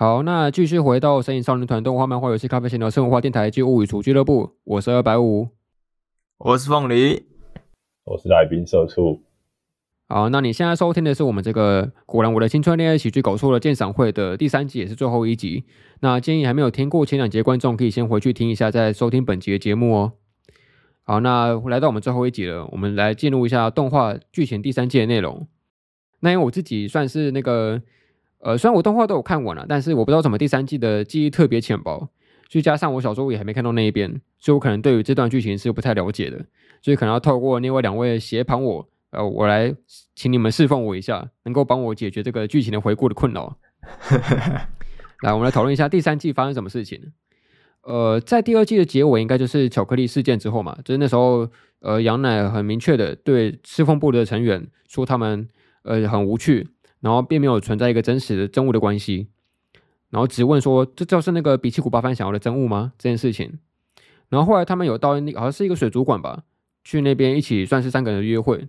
好，那继续回到神隐少年团动画、漫画、游戏、咖啡闲聊、生活化电台及物语厨俱乐部。我是二百五，我是凤梨，我是来宾社畜。好，那你现在收听的是我们这个果然我的青春恋爱喜剧搞错了鉴赏会的第三集，也是最后一集。那建议还没有听过前两集的观众，可以先回去听一下，再收听本集的节目哦。好，那来到我们最后一集了，我们来进入一下动画剧情第三季的内容。那因为我自己算是那个，呃，虽然我动画都有看完了，但是我不知道怎么第三季的记忆特别浅薄，再加上我小时候也还没看到那一边，所以我可能对于这段剧情是不太了解的，所以可能要透过另外两位协旁我。呃，我来请你们侍奉我一下，能够帮我解决这个剧情的回顾的困扰。来，我们来讨论一下第三季发生什么事情。呃，在第二季的结尾，应该就是巧克力事件之后嘛，就是那时候，呃，羊奶很明确的对赤峰部的成员说他们呃很无趣，然后并没有存在一个真实的真物的关系，然后只问说这就是那个比奇古巴番想要的真物吗？这件事情。然后后来他们有到那个好像是一个水族馆吧，去那边一起算是三个人的约会。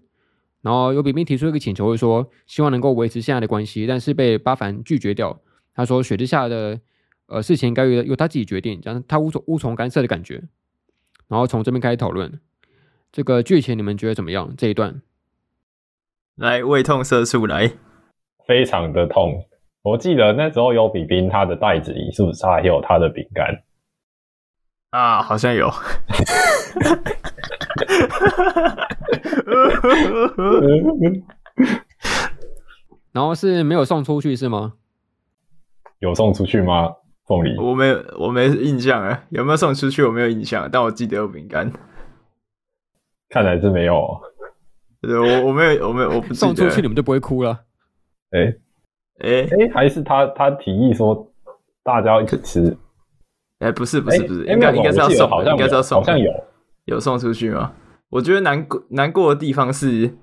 然后有比冰提出一个请求，就说希望能够维持现在的关系，但是被巴凡拒绝掉。他说雪之下的呃事情该由由他自己决定，这样他无从无从干涉的感觉。然后从这边开始讨论这个剧情，你们觉得怎么样？这一段来胃痛社畜来，非常的痛。我记得那时候有比冰他的袋子里是不是还有他的饼干啊？好像有。然后是没有送出去是吗？有送出去吗？凤梨，我没有，我没印象啊。有没有送出去？我没有印象，但我记得有饼干。看来是没有。对，我我没有，我没有，我不送出去，你们就不会哭了。哎哎哎，还是他他提议说大家一起吃。哎，不是不是不是，应该应该是要送，好像应该是要送，好像有有送出去吗？我觉得难过难过的地方是，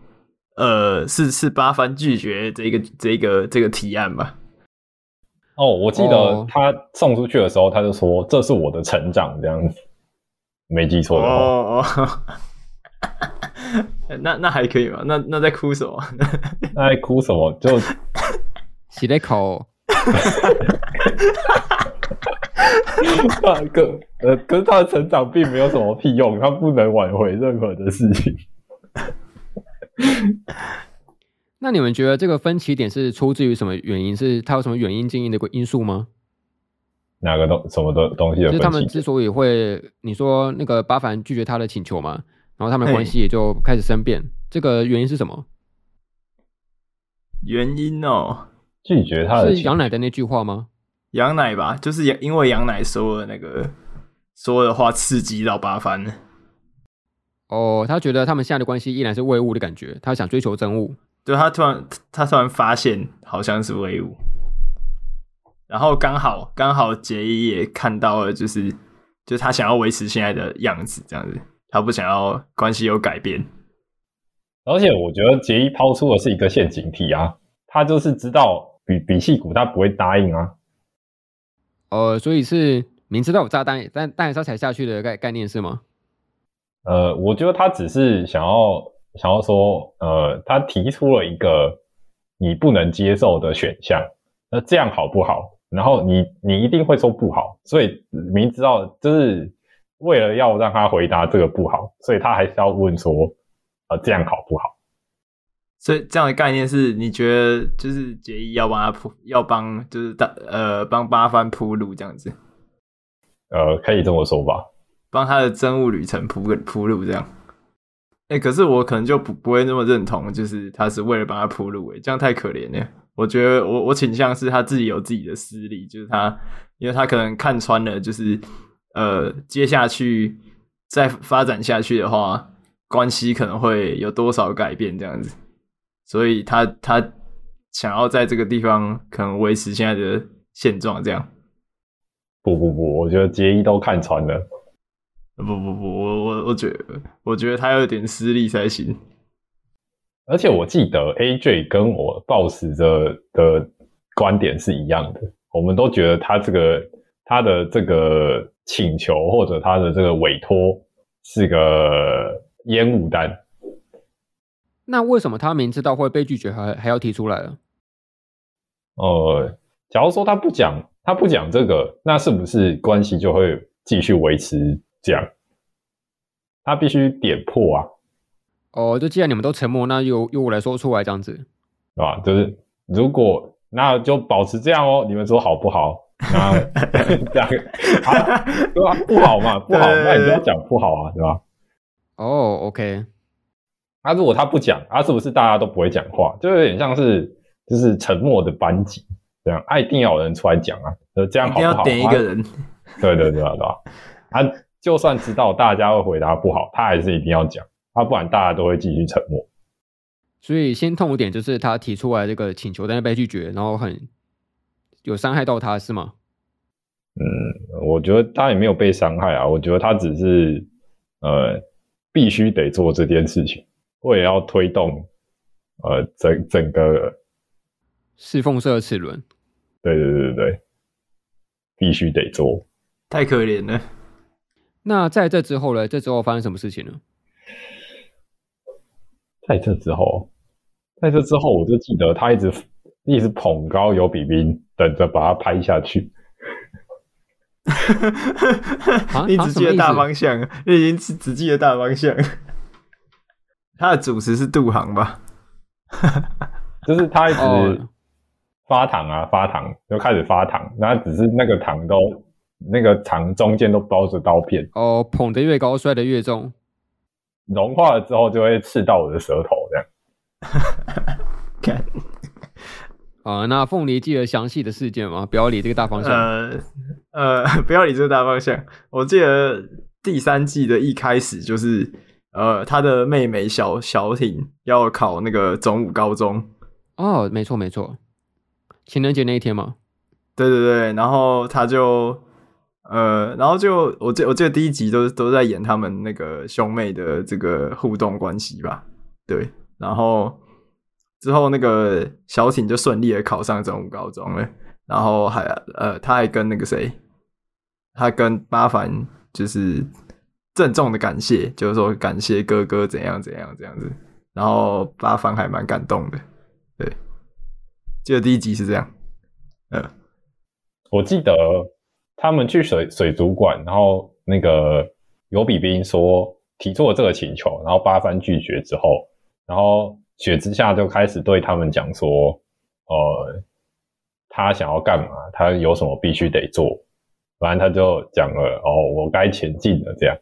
呃，是是八番拒绝这个这个这个提案吧？哦，我记得他送出去的时候，他就说：“这是我的成长。”这样子，没记错的话。哦哦，那那还可以吗？那那在哭什么？那在哭什么？就 洗了口。那个呃，可是他的成长并没有什么屁用，他不能挽回任何的事情。那你们觉得这个分歧点是出自于什么原因？是他有什么原因、经营的因素吗？哪个东什么的东西？就是他们之所以会你说那个巴凡拒绝他的请求嘛，然后他们的关系也就开始生变。这个原因是什么？原因哦，拒绝他的是羊奶的那句话吗？羊奶吧，就是因为羊奶说的那个说的话刺激到八幡。哦，他觉得他们现在的关系依然是唯物的感觉，他想追求真物。对，他突然他突然发现好像是唯物，然后刚好刚好杰伊也看到了，就是就是他想要维持现在的样子，这样子，他不想要关系有改变。而且我觉得杰伊抛出的是一个陷阱题啊，他就是知道比比细谷他不会答应啊。呃，所以是明知道有炸弹，但但是他踩下去的概概念是吗？呃，我觉得他只是想要想要说，呃，他提出了一个你不能接受的选项，那这样好不好？然后你你一定会说不好，所以明知道就是为了要让他回答这个不好，所以他还是要问说，呃，这样好不好？所以这样的概念是你觉得就是杰伊要帮他铺，要帮就是大呃帮八番铺路这样子，呃，可以这么说吧，帮他的真物旅程铺个铺路这样。哎、欸，可是我可能就不不会那么认同，就是他是为了帮他铺路，哎，这样太可怜了。我觉得我我倾向是他自己有自己的私利，就是他因为他可能看穿了，就是呃接下去再发展下去的话，关系可能会有多少改变这样子。所以他他想要在这个地方可能维持现在的现状，这样。不不不，我觉得杰伊都看穿了。不不不，我我我觉得我觉得他有点私利才行。而且我记得 AJ 跟我 boss 的的观点是一样的，我们都觉得他这个他的这个请求或者他的这个委托是个烟雾弹。那为什么他明知道会被拒绝还，还还要提出来了？呃，假如说他不讲，他不讲这个，那是不是关系就会继续维持这样？他必须点破啊！哦，就既然你们都沉默，那由由我来说出来这样子，是吧？就是如果那就保持这样哦，你们说好不好？那这样啊，对吧？不好嘛，不好，那你就要讲不好啊，对吧？哦，OK。那如果他不讲，啊，是不是大家都不会讲话？就有点像是就是沉默的班级这样，啊，一定要有人出来讲啊，就这样好不好？要点一个人，啊、对对对对吧？他就算知道大家会回答不好，他还是一定要讲，啊，不然大家都会继续沉默。所以先痛一点就是他提出来这个请求，但是被拒绝，然后很。有伤害到他是吗？嗯，我觉得他也没有被伤害啊。我觉得他只是呃，必须得做这件事情，我也要推动呃整整个侍奉社的齿轮。对对对对对，必须得做。太可怜了。那在这之后呢？这之后发生什么事情呢？在这之后，在这之后，我就记得他一直一直捧高尤比冰。等着把它拍下去。你只记得大方向，你已经只只记得大方向。他的主持是杜航吧？就是他一直发糖啊，发糖就开始发糖，那只是那个糖都那个糖中间都包着刀片。哦，捧得越高，摔得越重。融化了之后就会刺到我的舌头，这样。啊、呃，那凤梨记得详细的事件吗？不要理这个大方向。呃呃，不要理这个大方向。我记得第三季的一开始就是，呃，他的妹妹小小挺要考那个总武高中。哦，没错没错，情人节那一天嘛。对对对，然后他就，呃，然后就我记我记得第一集都都在演他们那个兄妹的这个互动关系吧。对，然后。之后，那个小艇就顺利的考上总武高中了，然后还呃，他还跟那个谁，他跟八幡就是郑重的感谢，就是说感谢哥哥怎样怎样这样子，然后八幡还蛮感动的，对，记得第一集是这样，嗯，我记得他们去水水族馆，然后那个尤比兵说提出了这个请求，然后八幡拒绝之后，然后。雪之下就开始对他们讲说，呃，他想要干嘛？他有什么必须得做？反正他就讲了，哦，我该前进了，这样。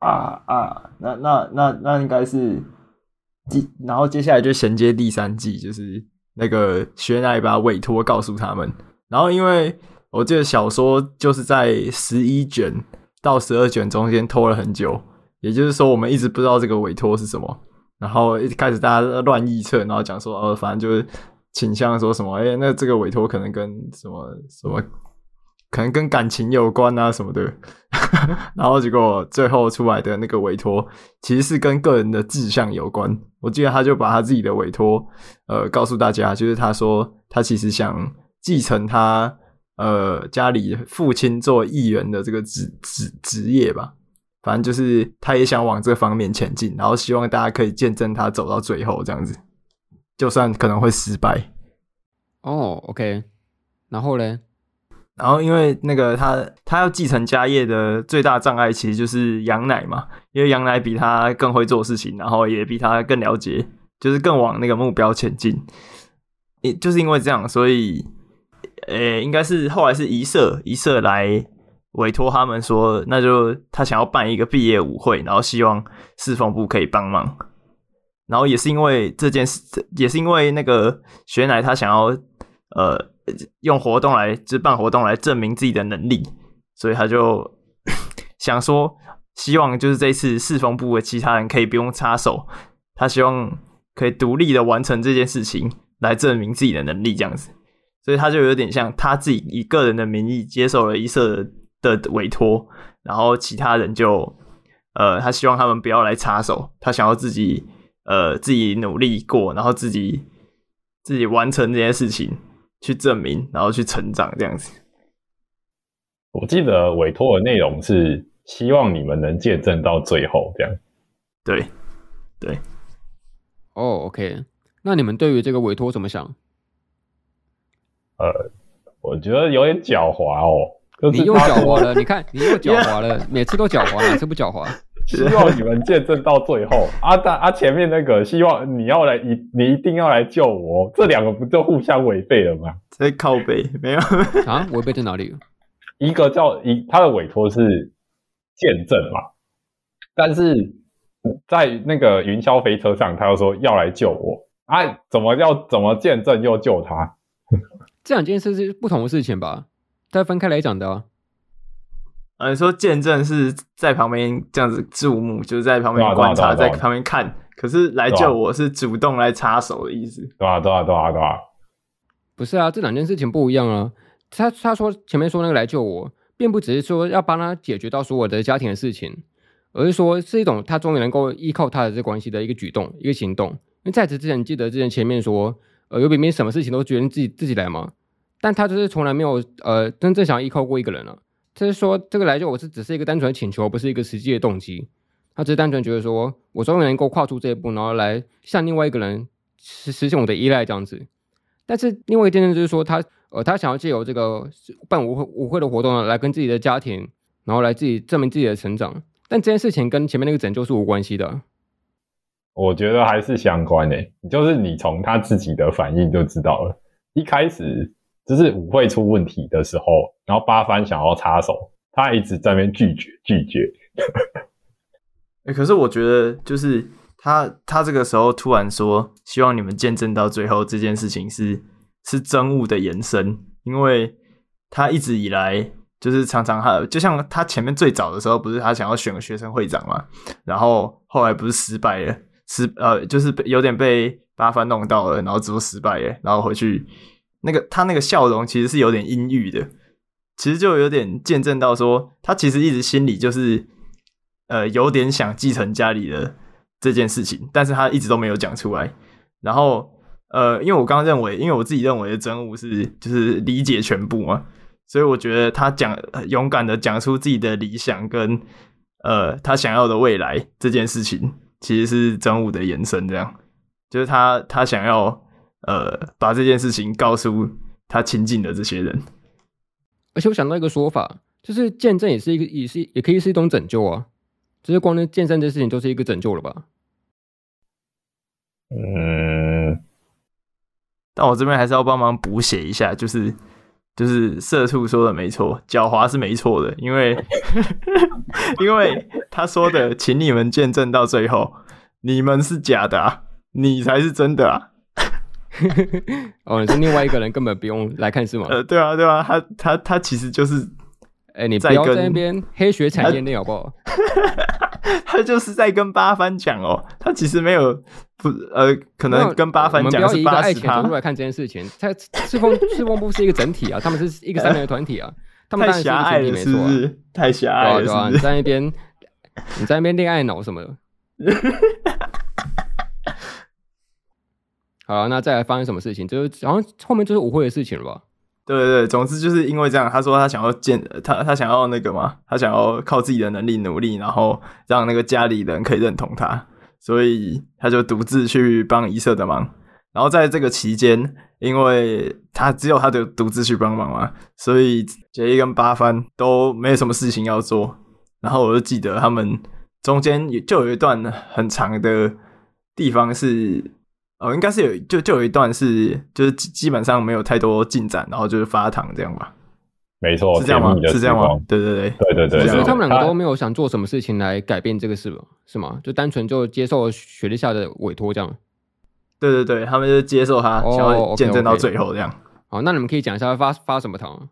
啊啊，那那那那应该是，然后接下来就衔接第三季，就是那个雪乃把委托告诉他们，然后因为我记得小说就是在十一卷到十二卷中间拖了很久，也就是说我们一直不知道这个委托是什么。然后一开始大家乱臆测，然后讲说，哦，反正就是倾向说什么，哎，那这个委托可能跟什么什么，可能跟感情有关啊什么的。然后结果最后出来的那个委托，其实是跟个人的志向有关。我记得他就把他自己的委托，呃，告诉大家，就是他说他其实想继承他呃家里父亲做议员的这个职职职业吧。反正就是，他也想往这方面前进，然后希望大家可以见证他走到最后这样子，就算可能会失败。哦，OK。然后嘞，然后因为那个他他要继承家业的最大障碍其实就是羊奶嘛，因为羊奶比他更会做事情，然后也比他更了解，就是更往那个目标前进。也就是因为这样，所以，呃，应该是后来是一社一社来。委托他们说，那就他想要办一个毕业舞会，然后希望侍奉部可以帮忙。然后也是因为这件事，也是因为那个雪乃他想要呃用活动来，就办活动来证明自己的能力，所以他就 想说，希望就是这次侍奉部的其他人可以不用插手，他希望可以独立的完成这件事情，来证明自己的能力这样子。所以他就有点像他自己以个人的名义接受了一社。的委托，然后其他人就，呃，他希望他们不要来插手，他想要自己，呃，自己努力过，然后自己自己完成这件事情，去证明，然后去成长这样子。我记得委托的内容是希望你们能见证到最后，这样。对，对。哦，oh，OK，那你们对于这个委托怎么想？呃。我觉得有点狡猾哦。就是、你又狡猾了，你看你又狡猾了，每次都狡猾，哪次不狡猾？希望你们见证到最后。啊，但啊，前面那个希望你要来，你你一定要来救我，这两个不就互相违背了吗？在靠背没有啊？违背在哪里？一个叫一，他的委托是见证嘛，但是在那个云霄飞车上，他又说要来救我。啊，怎么要怎么见证又救他？这两件事是不同的事情吧？再分开来讲的啊。呃，你说见证是在旁边这样子注目，就是在旁边观察，在旁边看。可是来救我是主动来插手的意思。对啊，对啊，对啊，对啊。不是啊，这两件事情不一样啊。他他说前面说那个来救我，并不只是说要帮他解决到所有的家庭的事情，而是说是一种他终于能够依靠他的这关系的一个举动，一个行动。因为在此之前，记得之前前面说，呃，尤炳斌什么事情都决定自己自己来嘛，但他就是从来没有呃真正想要依靠过一个人了。就是说，这个来救我是只是一个单纯的请求，不是一个实际的动机。他只是单纯觉得说，我终于能够跨出这一步，然后来向另外一个人实实现我的依赖这样子。但是另外一件事就是说，他呃，他想要借由这个办舞会舞会的活动呢，来跟自己的家庭，然后来自己证明自己的成长。但这件事情跟前面那个拯救是无关系的。我觉得还是相关诶，就是你从他自己的反应就知道了，一开始。就是舞会出问题的时候，然后八番想要插手，他一直在那边拒绝拒绝。欸，可是我觉得，就是他他这个时候突然说希望你们见证到最后这件事情是是真物的延伸，因为他一直以来就是常常他就像他前面最早的时候，不是他想要选个学生会长嘛，然后后来不是失败了，失呃就是有点被八幡弄到了，然后之后失败了，然后回去。那个他那个笑容其实是有点阴郁的，其实就有点见证到说，他其实一直心里就是呃有点想继承家里的这件事情，但是他一直都没有讲出来。然后呃，因为我刚认为，因为我自己认为的真务是就是理解全部嘛，所以我觉得他讲勇敢的讲出自己的理想跟呃他想要的未来这件事情，其实是真务的延伸，这样就是他他想要。呃，把这件事情告诉他亲近的这些人，而且我想到一个说法，就是见证也是一个，也是也可以是一种拯救啊。就是光那见证这事情，就是一个拯救了吧？嗯，但我这边还是要帮忙补写一下，就是就是社畜说的没错，狡猾是没错的，因为 因为他说的，请你们见证到最后，你们是假的啊，你才是真的啊。哦，你说另外一个人根本不用来看是吗？呃，对啊，对啊，他他他其实就是，哎、欸，你不要在那边黑学产业链好不好？他就是在跟八番讲哦，他其实没有不呃，可能跟八番讲是，我们不要以一个爱情角度来看这件事情。他赤峰赤峰部是一个整体啊，他们是一个三人的团体啊，他们当然是一个整体没错、啊，太狭隘了，对啊，你在那边你在那边恋爱脑什么的。好，那再来发生什么事情？就是好像后面就是舞会的事情了吧？对对对，总之就是因为这样，他说他想要见他，他想要那个嘛，他想要靠自己的能力努力，然后让那个家里人可以认同他，所以他就独自去帮一社的忙。然后在这个期间，因为他只有他的独自去帮忙嘛，所以结衣跟八幡都没有什么事情要做。然后我就记得他们中间就有一段很长的地方是。哦，应该是有，就就有一段是，就是基本上没有太多进展，然后就是发糖这样吧。没错，是这样吗？是这样吗？对对对，对对对。所以他们两个都没有想做什么事情来改变这个事，是吗？就单纯就接受雪莉夏的委托这样。对对对，他们就接受他，想要见证到最后这样。好，那你们可以讲一下发发什么糖？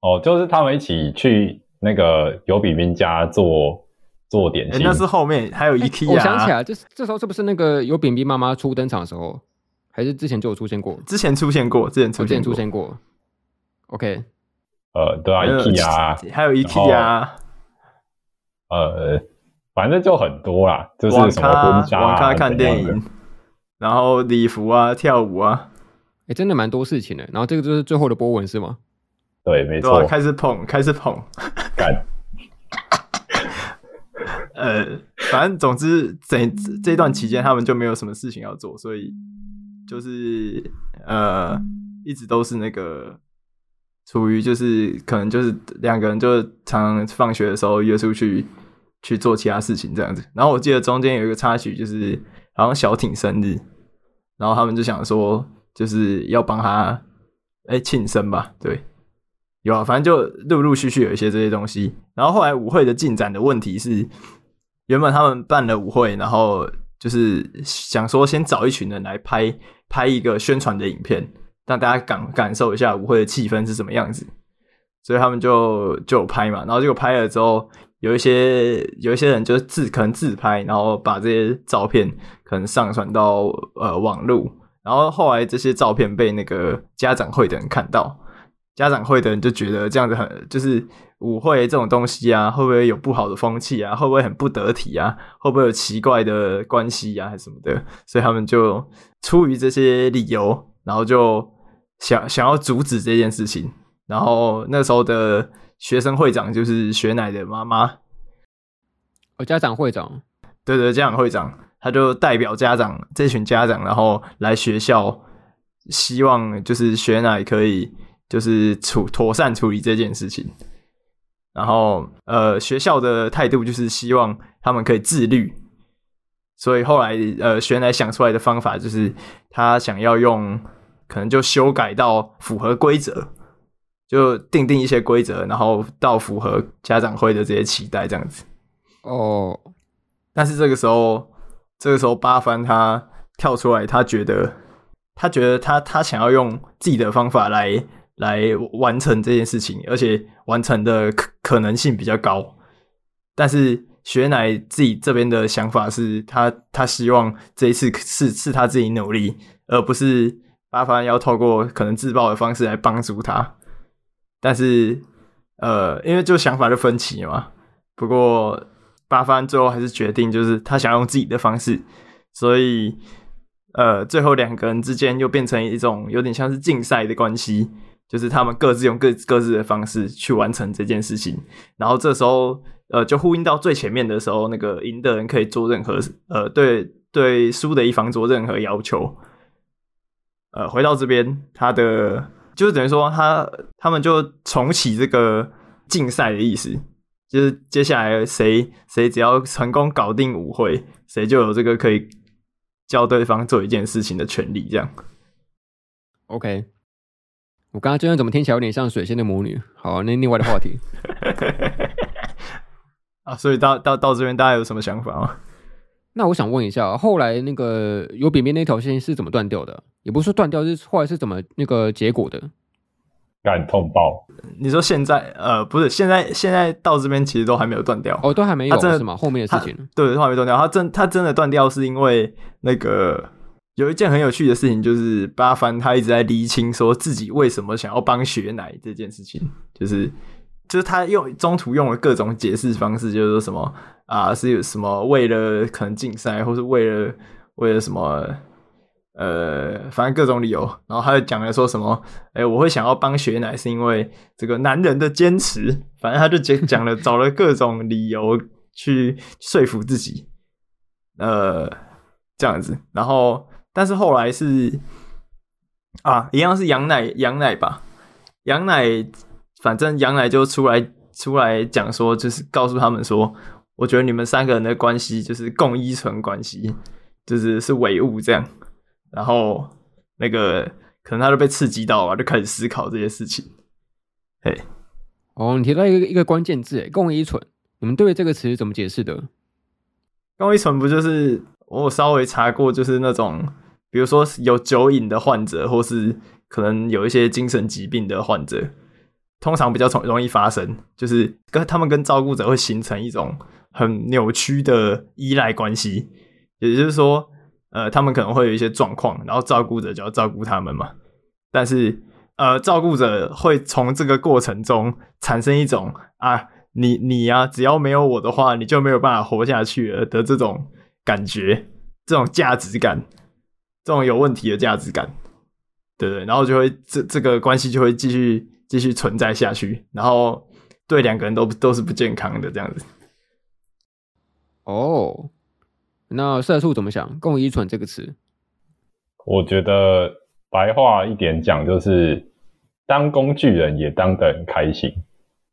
哦，就是他们一起去那个尤比斌家做。做点心，欸，那是后面还有 IKEA，啊欸。我想起来，这这时候是不是那个有饼饼妈妈初登场的时候，还是之前就有出现过？之前出现过，之前出现出现过。OK，呃，对啊，IKEA，还有 IKEA，呃，反正就很多啦，就是什么婚纱，网咖看电影，然后礼服啊，跳舞啊，哎，欸，真的蛮多事情的。然后这个就是最后的波纹是吗？对，没错，开始捧，开始捧，干。呃，反正总之，这这段期间他们就没有什么事情要做，所以就是呃，一直都是那个处于就是可能就是两个人就常常放学的时候约出去去做其他事情这样子。然后我记得中间有一个插曲，就是好像小挺生日，然后他们就想说就是要帮他哎庆生吧，对，有啊，反正就陆陆续续有一些这些东西。然后后来舞会的进展的问题是，原本他们办了舞会，然后就是想说先找一群人来拍拍一个宣传的影片。让大家感感受一下舞会的气氛是什么样子，所以他们就就拍嘛，然后结果拍了之后，有一些有一些人就自可能自拍，然后把这些照片可能上传到呃网络，然后后来这些照片被那个家长会的人看到，家长会的人就觉得这样子很就是舞会这种东西啊，会不会有不好的风气啊？会不会很不得体啊？会不会有奇怪的关系啊？还是什么的？所以他们就出于这些理由，然后就。想 想要阻止这件事情，然后那时候的学生会长就是雪乃的妈妈，哦，家长会长，对对，家长会长，他就代表家长这群家长，然后来学校，希望就是雪乃可以就是处妥善处理这件事情，然后呃，学校的态度就是希望他们可以自律，所以后来呃，雪乃想出来的方法就是他想要用。可能就修改到符合规则，就定定一些规则，然后到符合家长会的这些期待这样子。哦，但是这个时候，这个时候八幡他跳出来，他觉得，他觉得他他想要用自己的方法来来完成这件事情，而且完成的可可能性比较高。但是雪乃自己这边的想法是他他希望这一次是是他自己努力，而不是。八幡要透过可能自爆的方式来帮助他，但是呃，因为就想法的分歧嘛。不过八幡最后还是决定，就是他想用自己的方式，所以呃，最后两个人之间又变成一种有点像是竞赛的关系，就是他们各自用各各自的方式去完成这件事情。然后这时候呃，就呼应到最前面的时候，那个赢的人可以做任何呃，对对，输的一方做任何要求。呃，回到这边，他的就是等于说他，他们就重启这个竞赛的意思，就是接下来谁谁只要成功搞定舞会，谁就有这个可以叫对方做一件事情的权利。这样，OK。我刚刚这样怎么听起来有点像水仙的魔女？好，那另外的话题 啊，所以到到到这边，大家有什么想法吗？那我想问一下，后来那个有扁扁那条线是怎么断掉的？也不是说断掉，是后来是怎么那个结果的？感痛爆！你说现在呃，不是现在现在到这边其实都还没有断掉哦，都还没有，真的是吗？后面的事情对，都还没断掉。他真他真的断掉是因为那个有一件很有趣的事情，就是八幡他一直在厘清说自己为什么想要帮雪乃这件事情，就是就是他用中途用了各种解释方式，就是说什么。啊，是有什么为了可能竞赛，或是为了为了什么，呃，反正各种理由。然后他就讲了说什么，哎、我会想要帮雪乃，是因为这个男人的坚持。反正他就讲讲了，找了各种理由去说服自己，呃，这样子。然后，但是后来是啊，一样是羊奶羊奶吧，羊奶，反正羊奶就出来出来讲说，就是告诉他们说。我觉得你们三个人的关系就是共依存关系，就是是唯物这样。然后那个可能他就被刺激到了，就开始思考这些事情。嘿，哦，你提到一个一个关键字，诶，共依存，你们对这个词怎么解释的？共依存不就是我稍微查过，就是那种比如说有酒瘾的患者，或是可能有一些精神疾病的患者，通常比较容容易发生，就是跟他们跟照顾者会形成一种。很扭曲的依赖关系，也就是说，呃，他们可能会有一些状况，然后照顾者就要照顾他们嘛。但是，呃，照顾者会从这个过程中产生一种啊，你你呀、啊，只要没有我的话，你就没有办法活下去了的这种感觉，这种价值感，这种有问题的价值感，对对，然后就会这这个关系就会继续继续存在下去，然后对两个人都都是不健康的这样子。哦，那社畜怎么想？共依存这个词，我觉得白话一点讲就是，当工具人也当得很开心，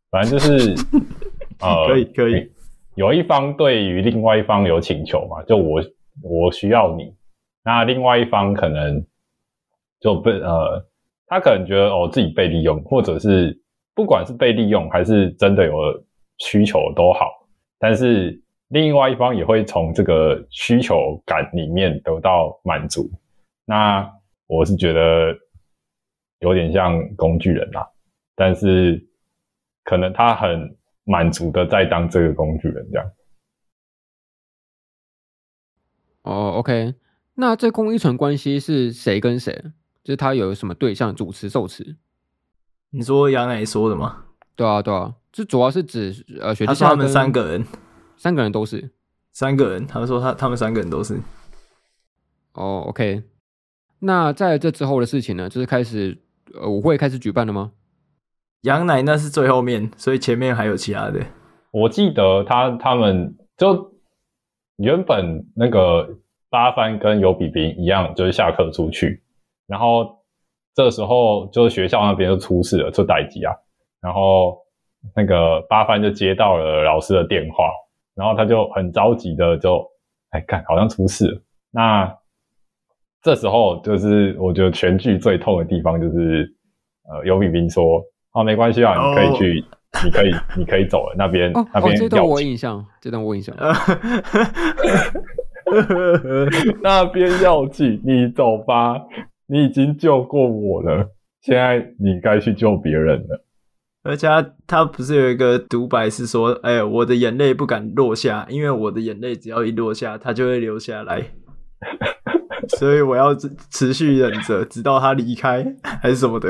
反正就是 呃，可以可以，有一方对于另外一方有请求嘛，就我我需要你，那另外一方可能就被呃，他可能觉得哦自己被利用，或者是不管是被利用还是真的有需求都好，但是另外一方也会从这个需求感里面得到满足，那我是觉得。有点像工具人啦，但是可能他很满足的在当这个工具人这样。哦，OK，那这共依存关系是谁跟谁？就是他有什么对象主持受词？你说杨乃说的吗？对啊，对啊，这主要是指呃，雪之下他们三个人，三个人都是三个人。他们说他他们三个人都是。哦，OK，那在这之后的事情呢，就是开始。呃，舞会开始举办了吗？杨奶那是最后面，所以前面还有其他的。我记得他他们就原本那个八番跟尤比冰一样，就是下课出去，然后这时候就是学校那边就出事了，就代志啊。然后那个八番就接到了老师的电话，然后他就很着急的就哎，看好像出事了。那这时候就是我觉得全剧最痛的地方，就是呃，尤比冰说：“哦，没关系啊，你可以去，你可以，你可以走了。那边那边，这段我印象，这段我印象。那边要紧，你走吧，你已经救过我了，现在你该去救别人了。而且他他不是有一个独白是说：哎，我的眼泪不敢落下，因为我的眼泪只要一落下，它就会流下来。”所以我要持续忍着，直到他离开，还是什么的。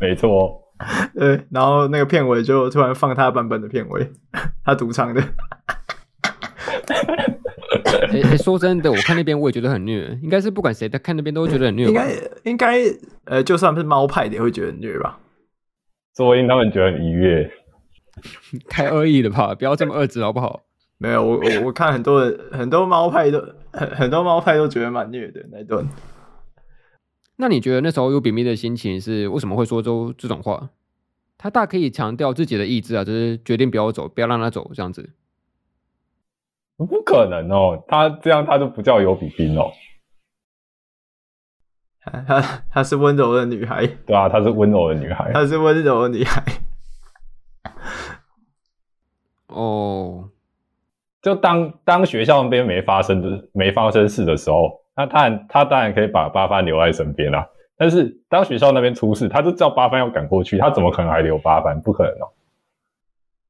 没错，对。然后那个片尾就突然放他版本的片尾，他独唱的。哎、欸欸，说真的，我看那边我也觉得很虐，应该是不管谁在看那边都会觉得很虐。应该应该呃，就算是猫派的也会觉得很虐吧？所以他们觉得很愉悦，太恶意了吧？不要这么恶质好不好？没有，我我我看很多人很多猫派都很很多猫派都觉得蛮虐的那段。那你觉得那时候有比冰的心情是为什么会说出这种话？他大可以强调自己的意志啊，就是决定不要走，不要让他走这样子。不可能哦，他这样他就不叫尤比冰哦。她她是温柔的女孩，对啊，她是温柔的女孩，她是温柔的女孩。哦。就当当学校那边没发生的没发生事的时候，那他他当然可以把八幡留在身边啦。但是当学校那边出事，他就知道八幡要赶过去，他怎么可能还留八幡？不可能哦。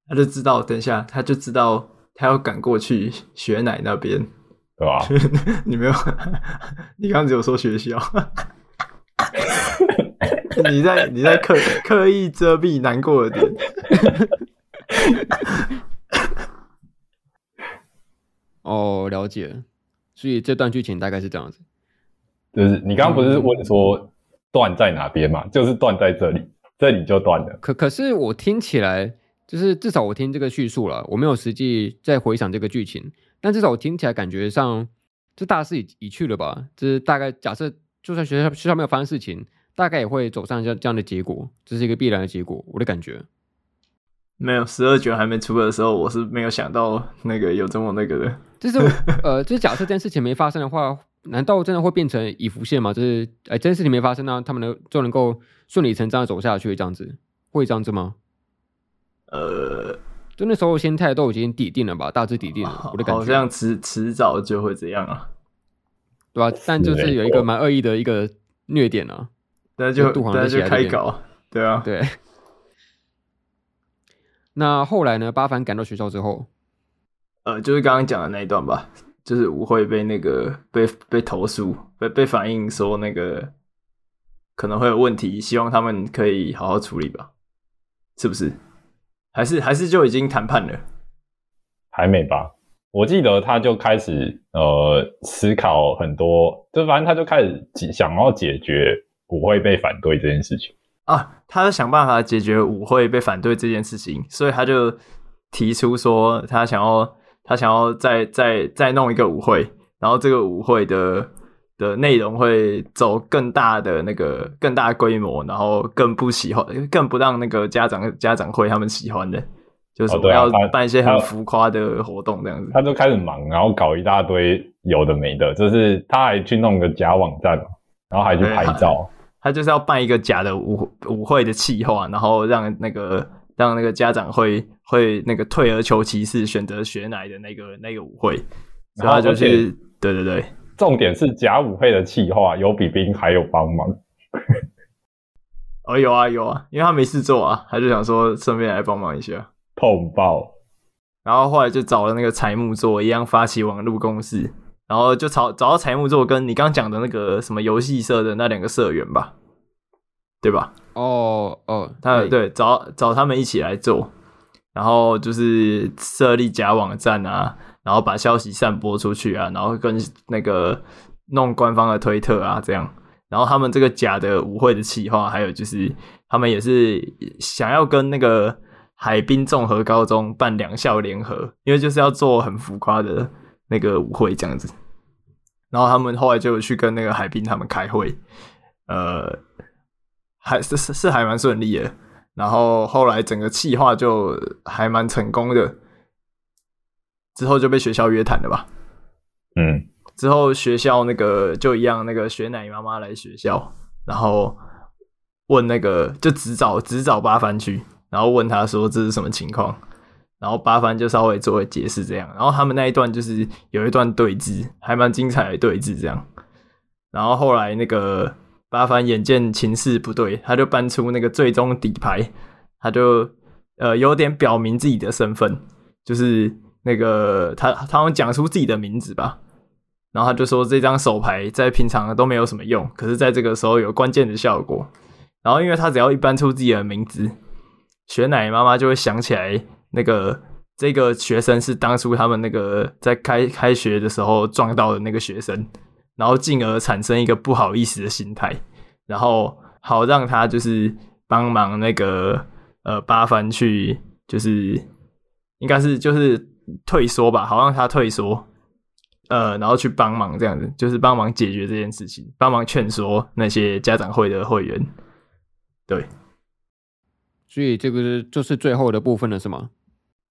他就知道，等一下他就知道他要赶过去雪奶那边，对吧？你没有？你刚刚只有说学校，你在你在刻刻意遮蔽难过的点。哦，了解。所以这段剧情大概是这样子。就是你刚刚不是问说断在哪边嘛？就是断在这里，这里就断了。可可是我听起来，就是至少我听这个叙述了，我没有实际在回想这个剧情，但至少我听起来感觉上，这大势已已去了吧？就是大概假设，就算学校学校没有发生事情，大概也会走上这这样的结果，这是一个必然的结果，我的感觉。没有十二卷还没出的时候，我是没有想到那个有这么那个的。就是呃，就是假设这件事情没发生的话，难道真的会变成已浮现吗？就是哎、欸，这件事情没发生，那他们能就能够顺理成章的走下去，这样子会这样子吗？呃，就那时候心态都已经底定了吧，大致底定了。我的感觉好像迟迟早就会这样啊，对吧、啊？但就是有一个蛮恶意的一个虐点啊，大家就大家就开搞，对啊，对。那后来呢？八凡赶到学校之后，呃，就是刚刚讲的那一段吧，就是舞会被那个被被投诉，被被反映说那个可能会有问题，希望他们可以好好处理吧，是不是？还是还是就已经谈判了？还没吧？我记得他就开始呃思考很多，就反正他就开始想要解决舞会被反对这件事情。啊，他想办法解决舞会被反对这件事情，所以他就提出说，他想要他想要再再再弄一个舞会，然后这个舞会的的内容会走更大的那个更大规模，然后更不喜欢，更不让那个家长家长会他们喜欢的，就是我要办一些很浮夸的活动这样子。他就开始忙，然后搞一大堆有的没的，就是他还去弄个假网站，然后还去拍照。他就是要办一个假的舞舞会的企划，然后让那个让那个家长会会那个退而求其次选择学奶的那个那个舞会，然后就是对对对，重点是甲午会的企划有比冰还有帮忙，哦有啊有啊，因为他没事做啊，他就想说顺便来帮忙一下，痛爆，然后后来就找了那个财木座一样发起网络攻势。然后就找找到财木座跟你刚讲的那个什么游戏社的那两个社员吧，对吧？哦哦，他对找找他们一起来做，然后就是设立假网站啊，然后把消息散播出去啊，然后跟那个弄官方的推特啊这样，然后他们这个假的舞会的企划，还有就是他们也是想要跟那个海滨综合高中办两校联合，因为就是要做很浮夸的。那个舞会这样子，然后他们后来就去跟那个海滨他们开会，呃，还是是是还蛮顺利的。然后后来整个企划就还蛮成功的，之后就被学校约谈了吧？嗯，之后学校那个就一样，那个学奶妈妈来学校，然后问那个就只找只找八番去，然后问他说这是什么情况。然后八番就稍微做个解释，这样。然后他们那一段就是有一段对峙，还蛮精彩的对峙，这样。然后后来那个八番眼见情势不对，他就搬出那个最终底牌，他就呃有点表明自己的身份，就是那个他他们讲出自己的名字吧。然后他就说这张手牌在平常都没有什么用，可是在这个时候有关键的效果。然后因为他只要一搬出自己的名字，雪乃妈妈就会想起来。那个这个学生是当初他们那个在开开学的时候撞到的那个学生，然后进而产生一个不好意思的心态，然后好让他就是帮忙那个呃八番去就是应该是就是退缩吧，好让他退缩，呃，然后去帮忙这样子，就是帮忙解决这件事情，帮忙劝说那些家长会的会员，对，所以这个是就是最后的部分了，是吗？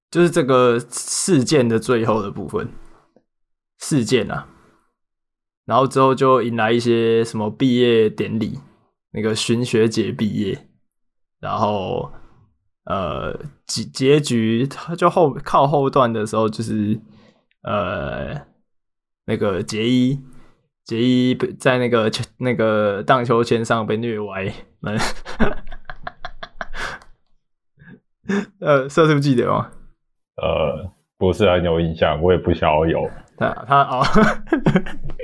就是这个事件的最后的部分，事件啊，然后之后就迎来一些什么毕业典礼，那个寻学姐毕业，然后呃结结局，他就后靠后段的时候就是呃那个杰伊杰伊在那个那个荡秋千上被虐歪，呃，色素记得吗？呃，不是很有印象，我也不想要有。他他哦，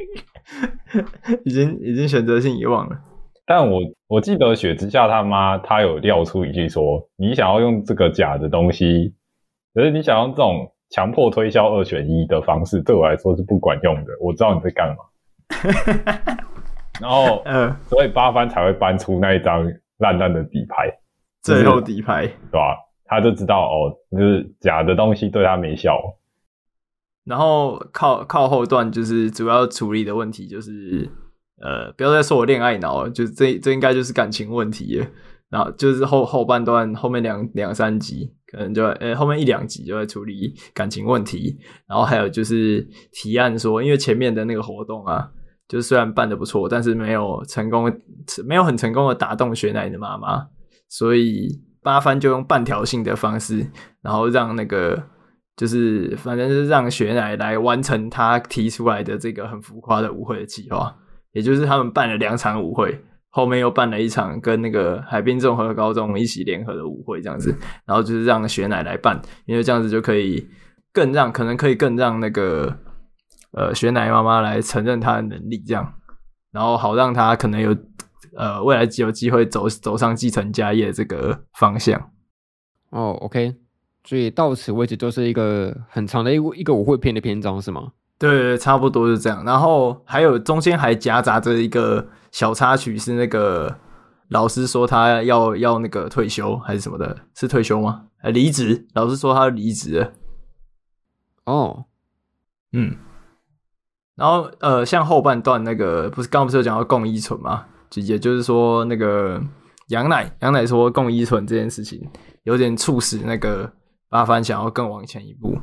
已经已经选择性遗忘了。但我我记得雪之下他妈他有撂出一句说：“你想要用这个假的东西，可是你想用这种强迫推销二选一的方式，对我来说是不管用的。我知道你在干嘛。”然后，嗯，所以八番才会搬出那一张烂烂的底牌，最后底牌，对吧？他就知道哦，就是假的东西对他没效。然后靠靠后段就是主要处理的问题就是，呃，不要再说我恋爱脑，就这这应该就是感情问题。然后就是后后半段后面两两三集可能就呃后面一两集就会处理感情问题。然后还有就是提案说，因为前面的那个活动啊，就是虽然办的不错，但是没有成功，没有很成功的打动雪乃的妈妈，所以。八幡就用半条性的方式，然后让那个就是反正是让雪乃来完成他提出来的这个很浮夸的舞会的计划，也就是他们办了两场舞会，后面又办了一场跟那个海滨综合高中一起联合的舞会，这样子，然后就是让雪乃来办，因为这样子就可以更让可能可以更让那个呃雪乃妈妈来承认她的能力，这样，然后好让她可能有。呃，未来有机会走走上继承家业这个方向哦。OK，所以到此为止都是一个很长的一一个舞会片的篇章是吗？对，差不多是这样。然后还有中间还夹杂着一个小插曲，是那个老师说他要要那个退休还是什么的？是退休吗？还离职？老师说他离职了。哦，嗯，然后呃，像后半段那个不是刚刚不是有讲到共依存吗？就也就是说那个杨奶杨奶说共依存这件事情有点促使那个八幡想要更往前一步。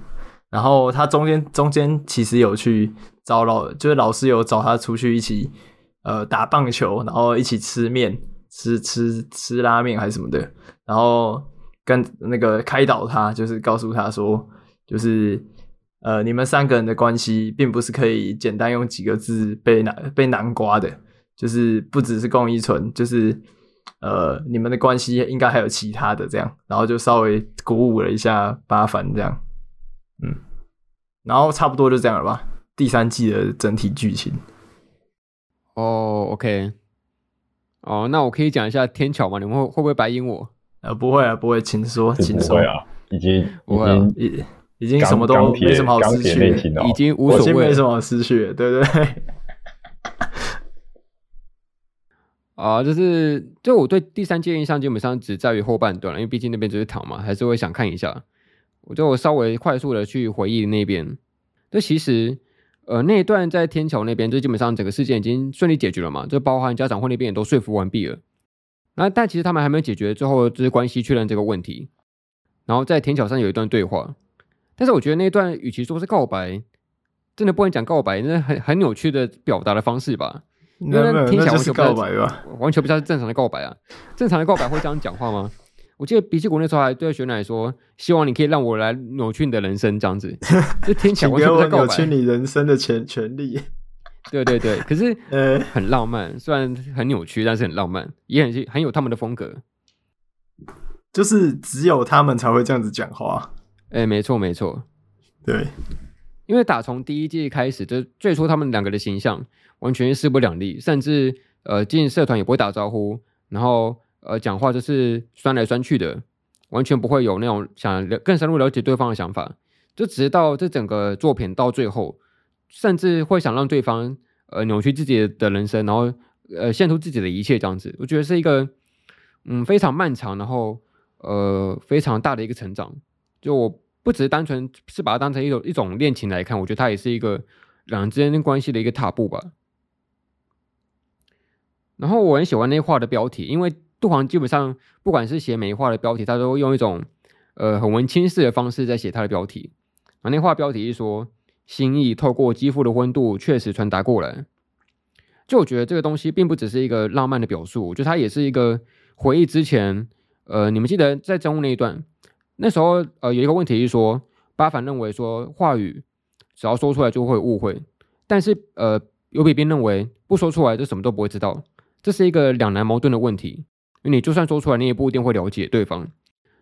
然后他中间中间其实有去找老，就是老师有找他出去一起呃打棒球，然后一起吃面，吃吃吃拉面还是什么的，然后跟那个开导他，就是告诉他说，就是呃你们三个人的关系并不是可以简单用几个字被南被南瓜的，就是不只是共依存，就是呃你们的关系应该还有其他的这样，然后就稍微鼓舞了一下八凡这样。嗯，然后差不多就这样了吧。第三季的整体剧情。哦，OK，哦，那我可以讲一下天桥吗？你们会会不会白赢我？呃，不会啊，不会，请说，请说啊。已经，不会了，已已经什么都没什么好失去，已经无所谓，没什么好失去，对不对？啊，就是，就我对第三季印象基本上只在于后半段了，因为毕竟那边就是躺嘛，还是会想看一下。我就稍微快速的去回忆那边，这其实，呃，那一段在天桥那边，就基本上整个事件已经顺利解决了嘛，就包含家长会那边也都说服完毕了。那但其实他们还没有解决最后就是关系确认这个问题。然后在天桥上有一段对话，但是我觉得那一段与其说是告白，真的不能讲告白，那很很扭曲的表达的方式吧？那那天桥是告白吧？完全不像是正常的告白啊！正常的告白会这样讲话吗？我记得鼻气国那时候还对雪乃说：“希望你可以让我来扭曲你的人生，这样子。”就听起来完全不在告白。扭曲你人生的权权利。对对对，可是 呃，很浪漫，虽然很扭曲，但是很浪漫，也很很有他们的风格。就是只有他们才会这样子讲话。哎，没错没错，对，因为打从第一季开始，就最初他们两个的形象完全势不两立，甚至呃进社团也不会打招呼，然后。呃，讲话就是酸来酸去的，完全不会有那种想更深入了解对方的想法。就直到这整个作品到最后，甚至会想让对方呃扭曲自己的人生，然后呃献出自己的一切这样子。我觉得是一个嗯非常漫长，然后呃非常大的一个成长。就我不只是单纯是把它当成一种一种恋情来看，我觉得它也是一个两人之间关系的一个踏步吧。然后我很喜欢那话的标题，因为。杜航基本上不管是写每一话的标题，他都会用一种呃很文青式的方式在写他的标题。啊，那话标题是说心意透过肌肤的温度确实传达过来。就我觉得这个东西并不只是一个浪漫的表述，我觉得它也是一个回忆之前。呃，你们记得在真悟那一段，那时候呃有一个问题是说，巴凡认为说话语只要说出来就会误会，但是呃尤比冰认为不说出来就什么都不会知道，这是一个两难矛盾的问题。因为你就算说出来，你也不一定会了解对方。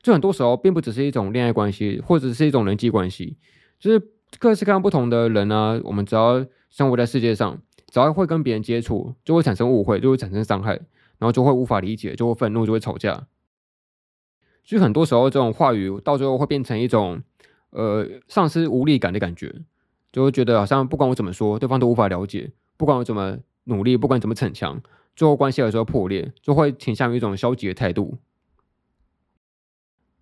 就很多时候，并不只是一种恋爱关系，或者是一种人际关系，就是各式各样不同的人呢。我们只要生活在世界上，只要会跟别人接触，就会产生误会，就会产生伤害，然后就会无法理解，就会愤怒，就会吵架。所以很多时候，这种话语到最后会变成一种呃丧失无力感的感觉，就会觉得好像不管我怎么说，对方都无法了解；不管我怎么努力，不管怎么逞强。最后关系有时候破裂，就会倾向于一种消极的态度。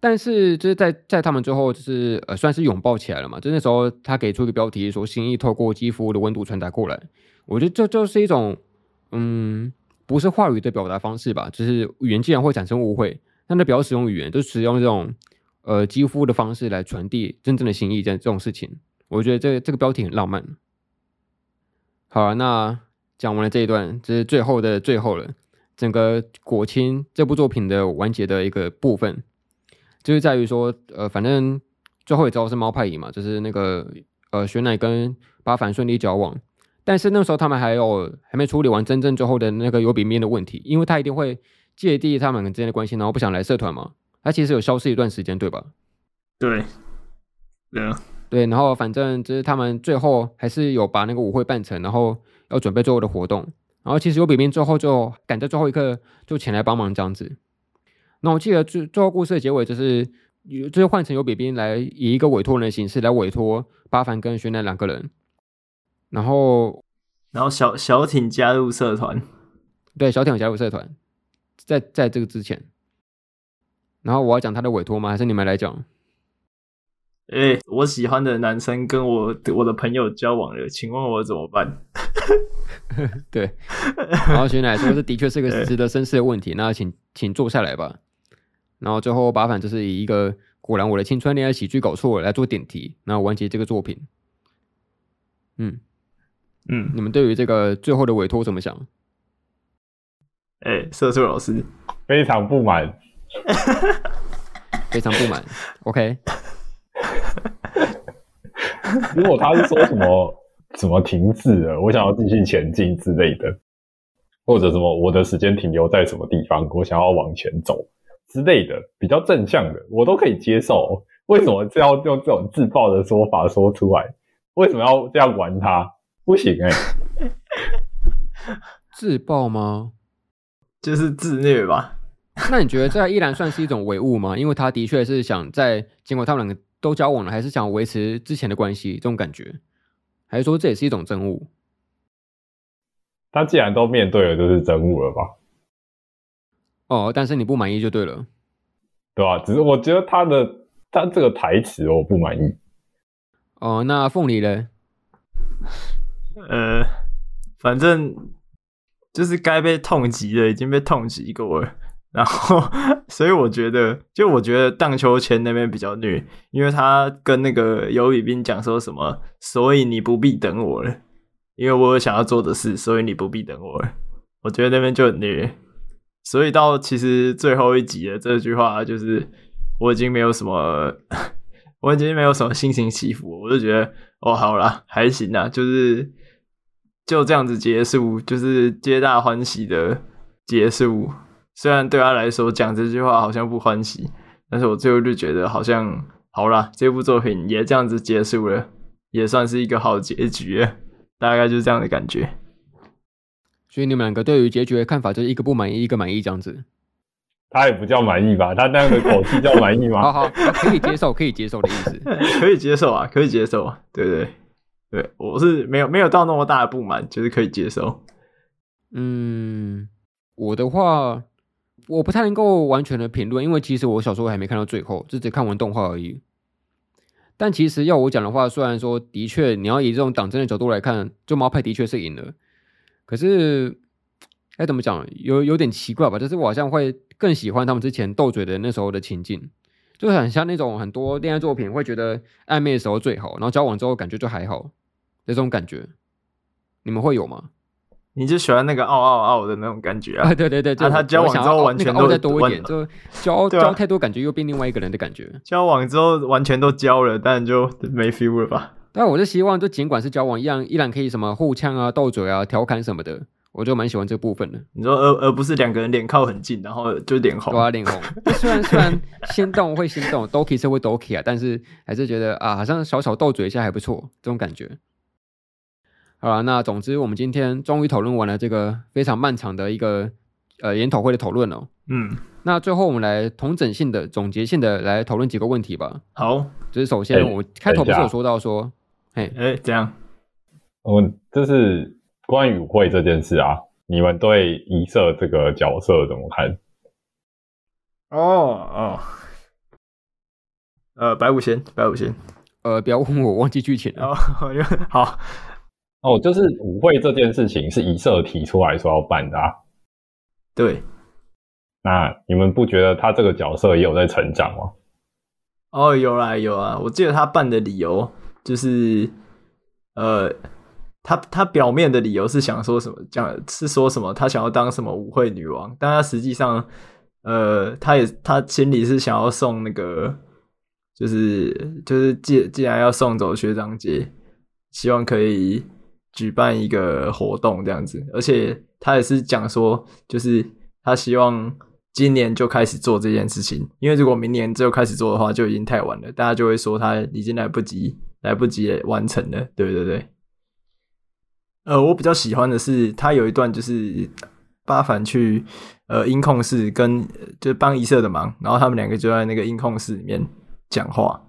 但是就是在在他们最后就是呃算是拥抱起来了嘛，就那时候他给出一个标题说心意透过肌肤的温度传达过来，我觉得这就是一种嗯不是话语的表达方式吧，就是语言既然会产生误会，那他不要使用语言，就使用这种呃肌肤的方式来传递真正的心意这这种事情，我觉得这这个标题很浪漫。好了，那。讲完了这一段，这是最后的最后了。整个果青这部作品的完结的一个部分，就是在于说，呃，反正最后也知道是猫派赢嘛，就是那个呃，雪乃跟八幡顺利交往。但是那时候他们还有还没处理完真正最后的那个有比面的问题，因为他一定会芥蒂他们之间的关系，然后不想来社团嘛。他其实有消失一段时间，对吧？对，对啊，对。然后反正就是他们最后还是有把那个舞会办成，然后。要准备最后的活动，然后其实有比冰最后就赶在最后一刻就前来帮忙这样子。那我记得最最后故事的结尾就是，就是换成有比冰来以一个委托人的形式来委托八凡跟轩南两个人，然后然后小小艇加入社团，对，小艇加入社团，在在这个之前，然后我要讲他的委托吗？还是你们来讲？哎、欸，我喜欢的男生跟我我的朋友交往了，请问我怎么办？对，然后徐乃说，这的确是个值得深思的问题。那请请坐下来吧。然后最后把反就是以一个果然我的青春恋爱喜剧搞错了来做点题，然后完结这个作品。嗯嗯，你们对于这个最后的委托怎么想？哎、欸，社畜老师非常不满，非常不满。OK。如果他是说什么什么停滞了，我想要继续前进之类的，或者什么我的时间停留在什么地方，我想要往前走之类的，比较正向的，我都可以接受。为什么这要用这种自爆的说法说出来？为什么要这样玩他？不行哎、欸，自爆吗？就是自虐吧？那你觉得这依然算是一种唯物吗？因为他的确是想在经过他们两个。都交往了，还是想维持之前的关系？这种感觉，还是说这也是一种真物？他既然都面对了，就是真物了吧？哦，但是你不满意就对了，对吧？只是我觉得他的他这个台词我不满意。哦，那凤梨呢？呃，反正就是该被痛击的已经被痛击过了。然后，所以我觉得，就我觉得荡秋千那边比较虐，因为他跟那个游宇彬讲说什么，所以你不必等我了，因为我有想要做的事，所以你不必等我了。我觉得那边就很虐，所以到其实最后一集的这句话，就是我已经没有什么，我已经没有什么心情起伏，我就觉得哦，好啦，还行啦，就是就这样子结束，就是皆大欢喜的结束。虽然对他来说讲这句话好像不欢喜，但是我最后就觉得好像好啦，这部作品也这样子结束了，也算是一个好结局了，大概就是这样的感觉。所以你们两个对于结局的看法就是一个不满意，一个满意这样子。他也不叫满意吧？他那样的口气叫满意吗？好好，可以接受，可以接受的意思，可以接受啊，可以接受啊，对对对，我是没有没有到那么大的不满，就是可以接受。嗯，我的话。我不太能够完全的评论，因为其实我小时候还没看到最后，就只看完动画而已。但其实要我讲的话，虽然说的确你要以这种党争的角度来看，就猫派的确是赢了。可是，该怎么讲，有有点奇怪吧？就是我好像会更喜欢他们之前斗嘴的那时候的情境，就很像那种很多恋爱作品会觉得暧昧的时候最好，然后交往之后感觉就还好，这种感觉，你们会有吗？你就喜欢那个傲傲傲的那种感觉啊？对对对，就、啊、他交往之后完全都再多一点，就 交交、啊、太多，感觉又变另外一个人的感觉。交往之后完全都交了，但就没 feel 了吧？但我是希望，就尽管是交往，一样依然可以什么互呛啊、斗嘴啊、调侃什么的，我就蛮喜欢这部分的。你说，而而不是两个人脸靠很近，然后就脸红，对啊，脸红。虽然虽然心动会心动，Doki 是会 Doki 啊，但是还是觉得啊，好像小小斗嘴一下还不错，这种感觉。好了，那总之我们今天终于讨论完了这个非常漫长的一个呃研讨会的讨论了。嗯，那最后我们来同整性的、总结性的来讨论几个问题吧。好，就是首先我开头不是有说到说，嘿，哎、欸，这样，我们就是关于舞会这件事啊，你们对一色这个角色怎么看？哦哦，呃，白五仙，白五仙，呃，不要问我，忘记剧情了。哦，好。哦，就是舞会这件事情是一色提出来说要办的啊。对，那你们不觉得他这个角色也有在成长吗？哦，有啦有啊，我记得他办的理由就是，呃，他他表面的理由是想说什么，讲是说什么，他想要当什么舞会女王，但他实际上，呃，他也他心里是想要送那个，就是就是既既然要送走学长姐，希望可以。举办一个活动这样子，而且他也是讲说，就是他希望今年就开始做这件事情，因为如果明年就开始做的话，就已经太晚了，大家就会说他已经来不及，来不及完成了，对对对。呃，我比较喜欢的是他有一段就是八凡去呃音控室跟就帮一色的忙，然后他们两个就在那个音控室里面讲话，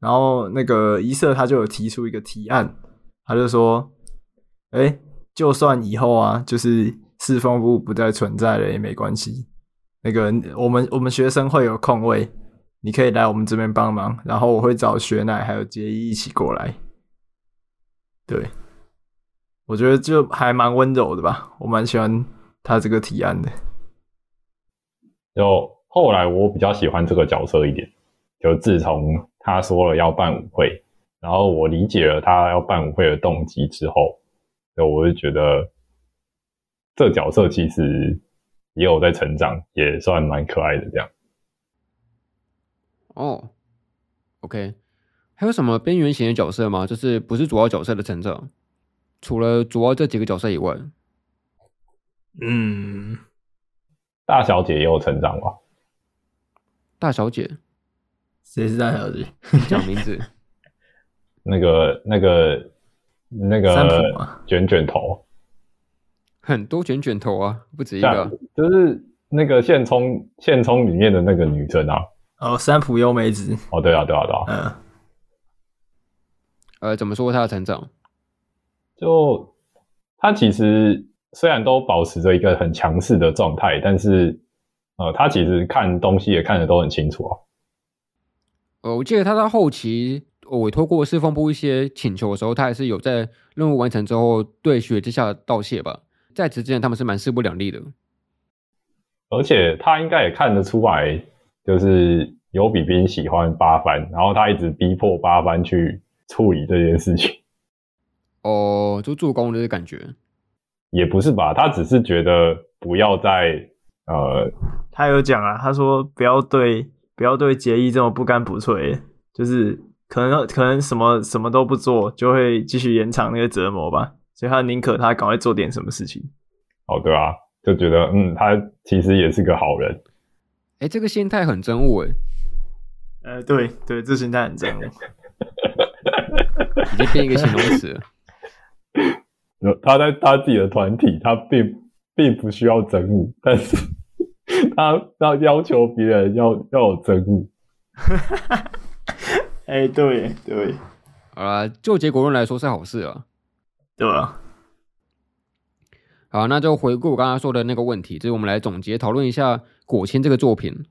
然后那个一色他就有提出一个提案，他就说。哎、就算以后啊，就是四风部不再存在了也没关系。那个我们我们学生会有空位，你可以来我们这边帮忙，然后我会找雪乃还有杰伊一起过来。对，我觉得就还蛮温柔的吧，我蛮喜欢他这个提案的。就后来我比较喜欢这个角色一点，就自从他说了要办舞会，然后我理解了他要办舞会的动机之后，就我就觉得这角色其实也有在成长，也算蛮可爱的这样。哦，OK，还有什么边缘型的角色吗？就是不是主要角色的成长，除了主要这几个角色以外，嗯，大小姐也有成长吧？大小姐，谁是大小姐？讲名字。那个、那个、那个卷卷头，很多卷卷头啊，不止一个，就是那个现充现充里面的那个女生啊。哦，三浦优美子。哦，对啊，对啊，对啊。嗯。呃，怎么说她的成长？就她其实虽然都保持着一个很强势的状态，但是呃，她其实看东西也看得都很清楚啊。呃，我记得她到后期委托过侍奉部一些请求的时候，他还是有在任务完成之后对雪之下道谢吧。在此之前，他们是蛮势不两立的。而且他应该也看得出来。就是有比冰喜欢八番，然后他一直逼迫八番去处理这件事情。哦，就助攻的感觉？也不是吧，他只是觉得不要再呃，他有讲啊，他说不要对不要对杰伊这么不干不脆，就是可能可能什么什么都不做，就会继续延长那个折磨吧，所以他宁可他赶快做点什么事情。哦，对啊，就觉得嗯，他其实也是个好人。哎，这个心态很真悟哎。呃，对对，这心态很真悟，已经变一个形容词了。他在他自己的团体，他并并不需要真悟，但是 他要要求别人要要有真悟。哎，对对，好啦，就结果论来说是好事啊。对啊。好，那就回顾我刚刚说的那个问题，就是我们来总结讨论一下《果签》这个作品。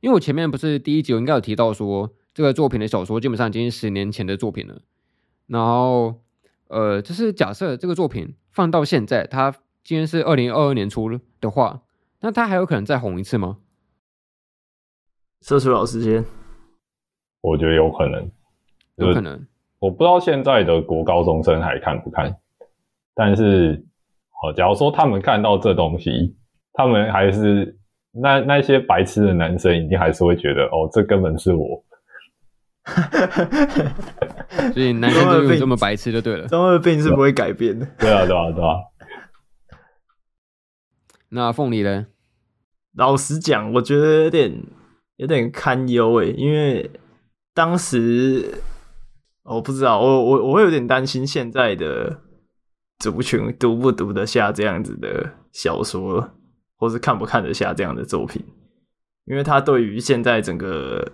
因为我前面不是第一集我应该有提到说，这个作品的小说基本上已经是十年前的作品了。然后，呃，就是假设这个作品放到现在，它今天是二零二二年出的话，那它还有可能再红一次吗？社畜老师先，我觉得有可能，有可能。我不知道现在的国高中生还看不看，但是。哦，假如说他们看到这东西，他们还是那那些白痴的男生，一定还是会觉得哦，这根本是我。所以男生都有这么白痴就对了。中二病是不会改变的。对啊，对啊，对啊。那凤梨呢？老实讲，我觉得有点有点堪忧诶，因为当时我不知道，我我我会有点担心现在的。族群读不读得下这样子的小说，或是看不看得下这样的作品？因为他对于现在整个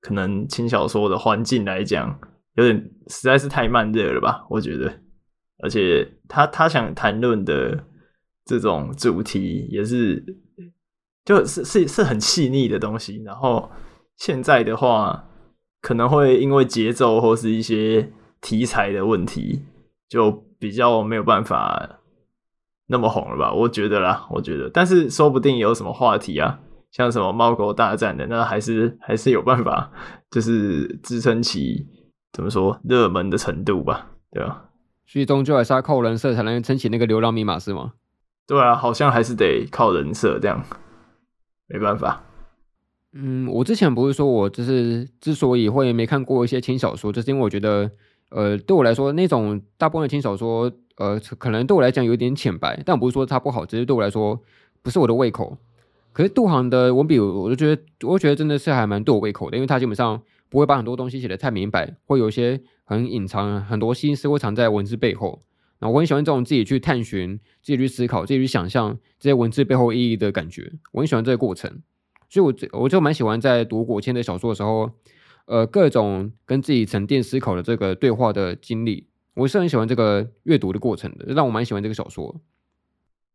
可能轻小说的环境来讲，有点实在是太慢热了吧？我觉得，而且他他想谈论的这种主题也是，就是是是很细腻的东西。然后现在的话，可能会因为节奏或是一些题材的问题，就。比较没有办法那么红了吧？我觉得啦，我觉得，但是说不定有什么话题啊，像什么猫狗大战的，那还是还是有办法，就是支撑起怎么说热门的程度吧？对吧，所以终究还是要靠人设才能撑起那个流量密码是吗？对啊，好像还是得靠人设这样，没办法。嗯，我之前不是说我就是之所以会没看过一些轻小说，就是因为我觉得。呃，对我来说，那种大部分的轻小说，呃，可能对我来讲有点浅白，但我不是说它不好，只是对我来说不是我的胃口。可是杜航的文笔，我就觉得，我觉得真的是还蛮对我胃口的，因为他基本上不会把很多东西写得太明白，会有一些很隐藏很多心思会藏在文字背后。那我很喜欢这种自己去探寻、自己去思考、自己去想象这些文字背后意义的感觉，我很喜欢这个过程。所以我我就蛮喜欢在读果千的小说的时候。呃，各种跟自己沉淀思考的这个对话的经历，我是很喜欢这个阅读的过程的，让我蛮喜欢这个小说。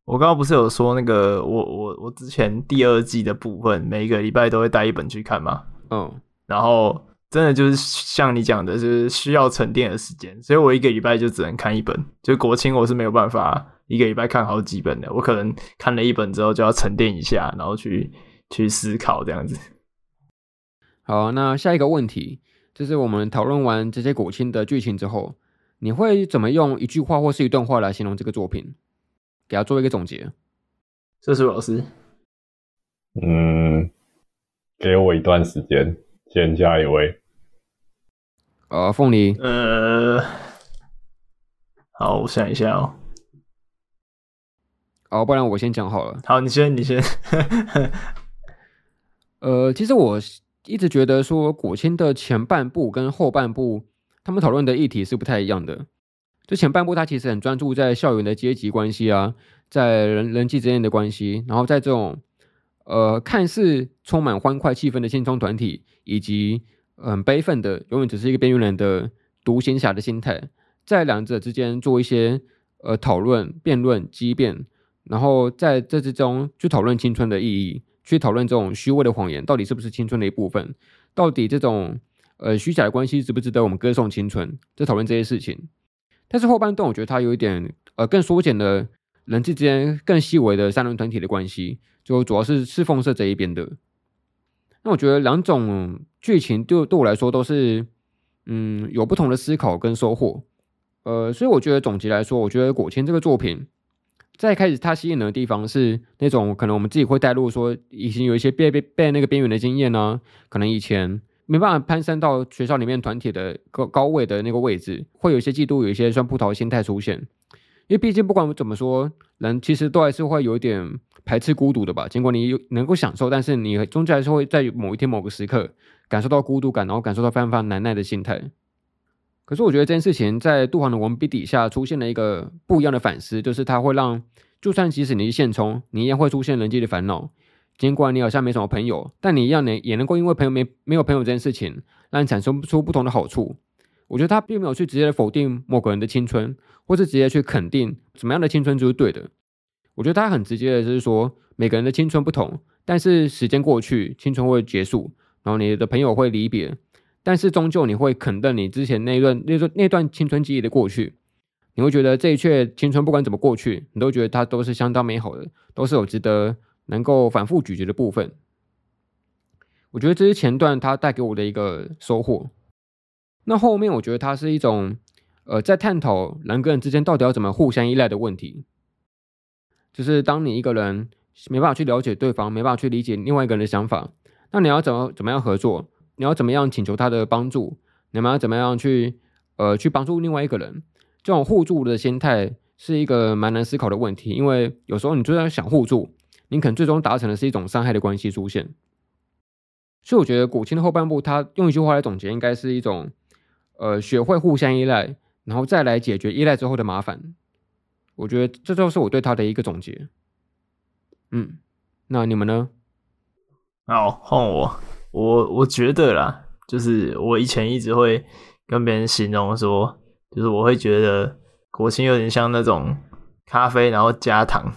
我刚刚不是有说那个，我我我之前第二季的部分，每一个礼拜都会带一本去看嘛？嗯，然后真的就是像你讲的，就是需要沉淀的时间，所以我一个礼拜就只能看一本。就国青我是没有办法一个礼拜看好几本的，我可能看了一本之后就要沉淀一下，然后去去思考这样子。好，那下一个问题就是我们讨论完这些古青的剧情之后，你会怎么用一句话或是一段话来形容这个作品？给他做一个总结。这是老师。嗯，给我一段时间，先下一位。呃，凤梨。呃，好，我想一下哦。哦，不然我先讲好了。好，你先，你先。呃，其实我一直觉得说，果青的前半部跟后半部，他们讨论的议题是不太一样的。就前半部，他其实很专注在校园的阶级关系啊，在人人际之间的关系，然后在这种呃看似充满欢快气氛的青春团体，以及很、悲愤的永远只是一个边缘人的独行侠的心态，在两者之间做一些呃讨论、辩论、激辩，然后在这之中去讨论青春的意义，去讨论这种虚伪的谎言到底是不是青春的一部分，到底这种呃虚假的关系值不值得我们歌颂青春，在讨论这些事情。但是后半段，我觉得它有一点，呃，更缩减了人际之间更细微的三人团体的关系，就主要是赤凤社这一边的。那我觉得两种剧情对对我来说都是，嗯，有不同的思考跟收获。呃，所以我觉得总结来说，我觉得果青这个作品，在开始它吸引人的地方是那种可能我们自己会带入说，已经有一些被被被那个边缘的经验呢、可能以前。没办法攀升到学校里面团体的高高位的那个位置，会有一些嫉妒，有一些酸葡萄心态出现。因为毕竟不管怎么说，人其实都还是会有一点排斥孤独的吧。尽管你有能够享受，但是你终究还是会在某一天某个时刻感受到孤独感，然后感受到非常非常难耐的心态。可是我觉得这件事情在杜航的文笔底下出现了一个不一样的反思，就是它会让，就算即使你是现充，你一样会出现人际的烦恼。尽管你好像没什么朋友，但你一样能也能够因为朋友没没有朋友这件事情，让你产生出不同的好处。我觉得他并没有去直接的否定某个人的青春，或是直接去肯定什么样的青春就是对的。我觉得他很直接的就是说，每个人的青春不同，但是时间过去，青春会结束，然后你的朋友会离别，但是终究你会肯定你之前那段那段那段青春记忆的过去，你会觉得这一切青春不管怎么过去，你都觉得它都是相当美好的，都是有值得。能够反复咀嚼的部分，我觉得这是前段它带给我的一个收获。那后面我觉得它是一种，呃，在探讨人跟人之间到底要怎么互相依赖的问题。就是当你一个人没办法去了解对方，没办法去理解另外一个人的想法，那你要怎么怎么样合作？你要怎么样请求他的帮助？你们要怎么样去，呃，去帮助另外一个人？这种互助的心态是一个蛮难思考的问题，因为有时候你就在想互助。你可能最终达成的是一种伤害的关系出现，所以我觉得古琴的后半部，他用一句话来总结，应该是一种，呃，学会互相依赖，然后再来解决依赖之后的麻烦。我觉得这就是我对他的一个总结。嗯，那你们呢？好，换我，我我觉得啦，就是我以前一直会跟别人形容说，就是我会觉得果青有点像那种咖啡，然后加糖。